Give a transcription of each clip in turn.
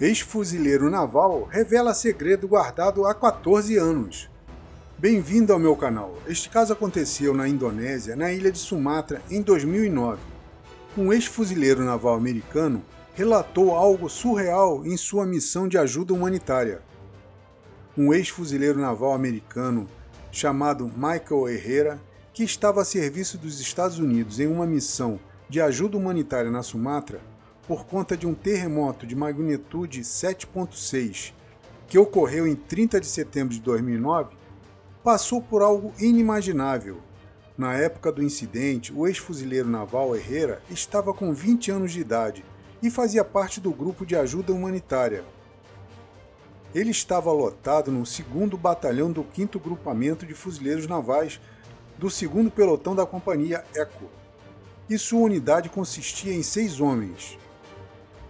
Ex-fuzileiro naval revela segredo guardado há 14 anos. Bem-vindo ao meu canal. Este caso aconteceu na Indonésia, na ilha de Sumatra, em 2009. Um ex-fuzileiro naval americano relatou algo surreal em sua missão de ajuda humanitária. Um ex-fuzileiro naval americano chamado Michael Herrera, que estava a serviço dos Estados Unidos em uma missão de ajuda humanitária na Sumatra, por conta de um terremoto de magnitude 7.6 que ocorreu em 30 de setembro de 2009, passou por algo inimaginável. Na época do incidente, o ex-fuzileiro naval Herrera estava com 20 anos de idade e fazia parte do grupo de ajuda humanitária. Ele estava lotado no 2 Batalhão do 5 Grupamento de Fuzileiros Navais do 2 Pelotão da Companhia ECO, e sua unidade consistia em seis homens.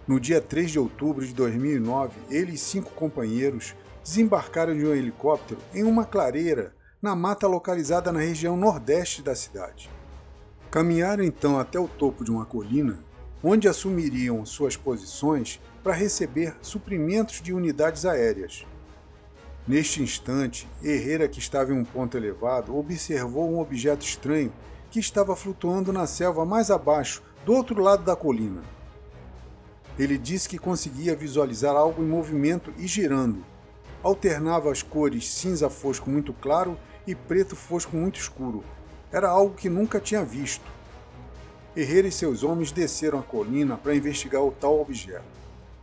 No dia 3 de outubro de 2009, ele e cinco companheiros desembarcaram de um helicóptero em uma clareira na mata localizada na região nordeste da cidade. Caminharam então até o topo de uma colina, onde assumiriam suas posições para receber suprimentos de unidades aéreas. Neste instante, Herrera, que estava em um ponto elevado, observou um objeto estranho que estava flutuando na selva mais abaixo, do outro lado da colina. Ele disse que conseguia visualizar algo em movimento e girando. Alternava as cores cinza fosco muito claro e preto fosco muito escuro. Era algo que nunca tinha visto. Herrera e seus homens desceram a colina para investigar o tal objeto.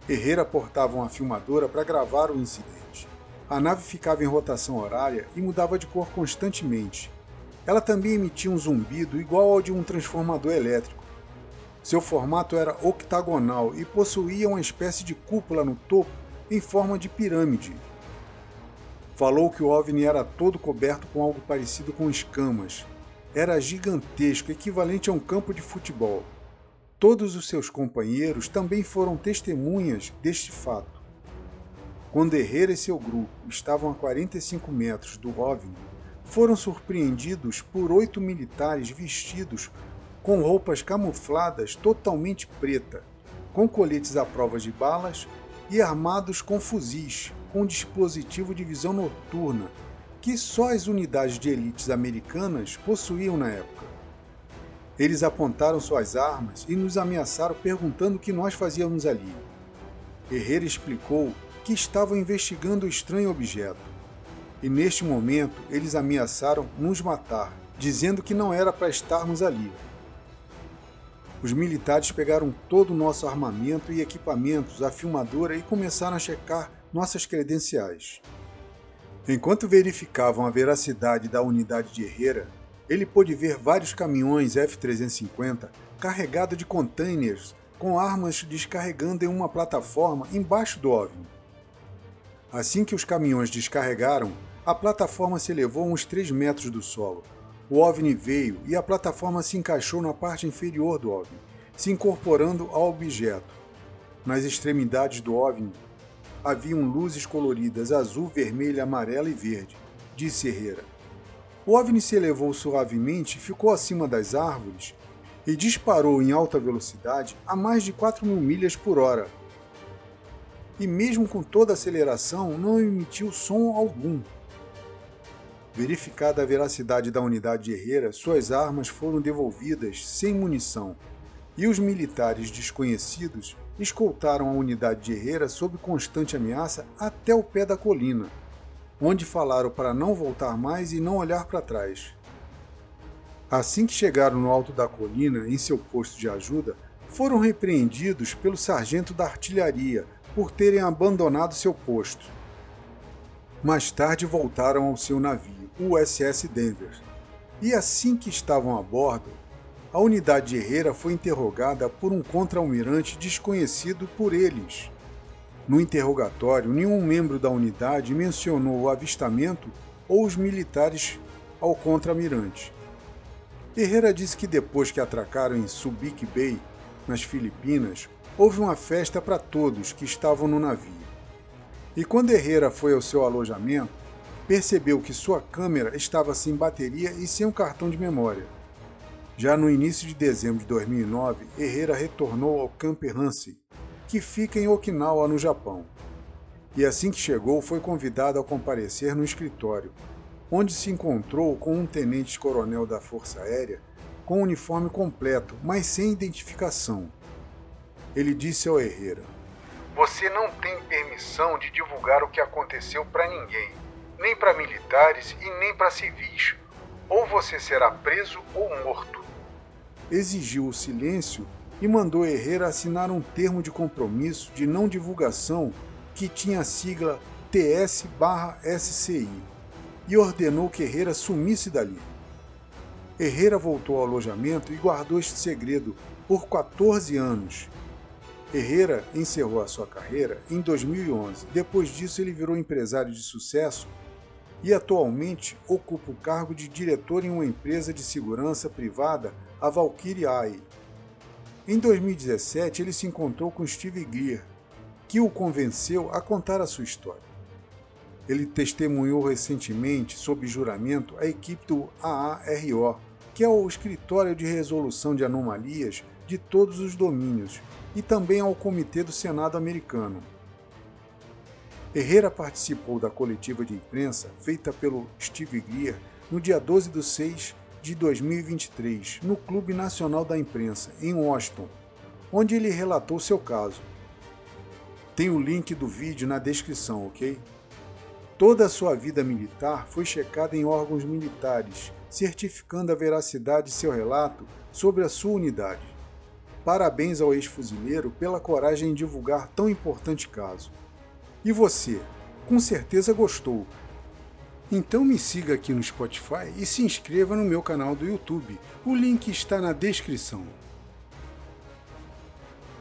Herrera portava uma filmadora para gravar o incidente. A nave ficava em rotação horária e mudava de cor constantemente. Ela também emitia um zumbido igual ao de um transformador elétrico seu formato era octagonal e possuía uma espécie de cúpula no topo em forma de pirâmide. Falou que o OVNI era todo coberto com algo parecido com escamas. Era gigantesco, equivalente a um campo de futebol. Todos os seus companheiros também foram testemunhas deste fato. Quando Herrera e seu grupo estavam a 45 metros do OVNI, foram surpreendidos por oito militares vestidos com roupas camufladas totalmente preta, com coletes à prova de balas e armados com fuzis, com dispositivo de visão noturna, que só as unidades de elites americanas possuíam na época. Eles apontaram suas armas e nos ameaçaram perguntando o que nós fazíamos ali. Herrera explicou que estavam investigando o estranho objeto. E neste momento eles ameaçaram nos matar, dizendo que não era para estarmos ali, os militares pegaram todo o nosso armamento e equipamentos, a filmadora e começaram a checar nossas credenciais. Enquanto verificavam a veracidade da unidade de Herrera, ele pôde ver vários caminhões F-350 carregados de containers com armas descarregando em uma plataforma embaixo do OVNI. Assim que os caminhões descarregaram, a plataforma se elevou uns 3 metros do solo, o OVNI veio e a plataforma se encaixou na parte inferior do OVNI, se incorporando ao objeto. Nas extremidades do OVNI haviam luzes coloridas azul, vermelho, amarelo e verde, disse Herrera. O OVNI se elevou suavemente, ficou acima das árvores e disparou em alta velocidade a mais de 4 mil milhas por hora. E mesmo com toda a aceleração, não emitiu som algum. Verificada a veracidade da unidade de Herrera, suas armas foram devolvidas sem munição, e os militares desconhecidos escoltaram a unidade de Herrera sob constante ameaça até o pé da colina, onde falaram para não voltar mais e não olhar para trás. Assim que chegaram no alto da colina, em seu posto de ajuda, foram repreendidos pelo sargento da artilharia por terem abandonado seu posto. Mais tarde voltaram ao seu navio. USS Denver. E assim que estavam a bordo, a unidade de Herrera foi interrogada por um contra-almirante desconhecido por eles. No interrogatório, nenhum membro da unidade mencionou o avistamento ou os militares ao contra-almirante. Herrera disse que depois que atracaram em Subic Bay, nas Filipinas, houve uma festa para todos que estavam no navio. E quando Herrera foi ao seu alojamento, percebeu que sua câmera estava sem bateria e sem um cartão de memória. Já no início de dezembro de 2009, Herrera retornou ao Camp Hansen, que fica em Okinawa, no Japão. E assim que chegou, foi convidado a comparecer no escritório, onde se encontrou com um tenente-coronel da Força Aérea com uniforme completo, mas sem identificação. Ele disse ao Herrera: Você não tem permissão de divulgar o que aconteceu para ninguém, nem para militares e nem para civis. Ou você será preso ou morto. Exigiu o silêncio e mandou Herrera assinar um termo de compromisso de não divulgação que tinha a sigla TS/SCI e ordenou que Herrera sumisse dali. Herrera voltou ao alojamento e guardou este segredo por 14 anos. Herrera encerrou a sua carreira em 2011. Depois disso, ele virou empresário de sucesso e atualmente ocupa o cargo de diretor em uma empresa de segurança privada, a Valkyrie AI. Em 2017, ele se encontrou com Steve Greer, que o convenceu a contar a sua história. Ele testemunhou recentemente, sob juramento, a equipe do AARO, que é o Escritório de Resolução de Anomalias de todos os domínios, e também ao Comitê do Senado americano. Herrera participou da coletiva de imprensa feita pelo Steve Greer no dia 12 de 6 de 2023, no Clube Nacional da Imprensa, em Washington, onde ele relatou seu caso. Tem o link do vídeo na descrição, ok? Toda a sua vida militar foi checada em órgãos militares certificando a veracidade de seu relato sobre a sua unidade. Parabéns ao ex-fuzileiro pela coragem em divulgar tão importante caso. E você, com certeza gostou. Então me siga aqui no Spotify e se inscreva no meu canal do YouTube. O link está na descrição.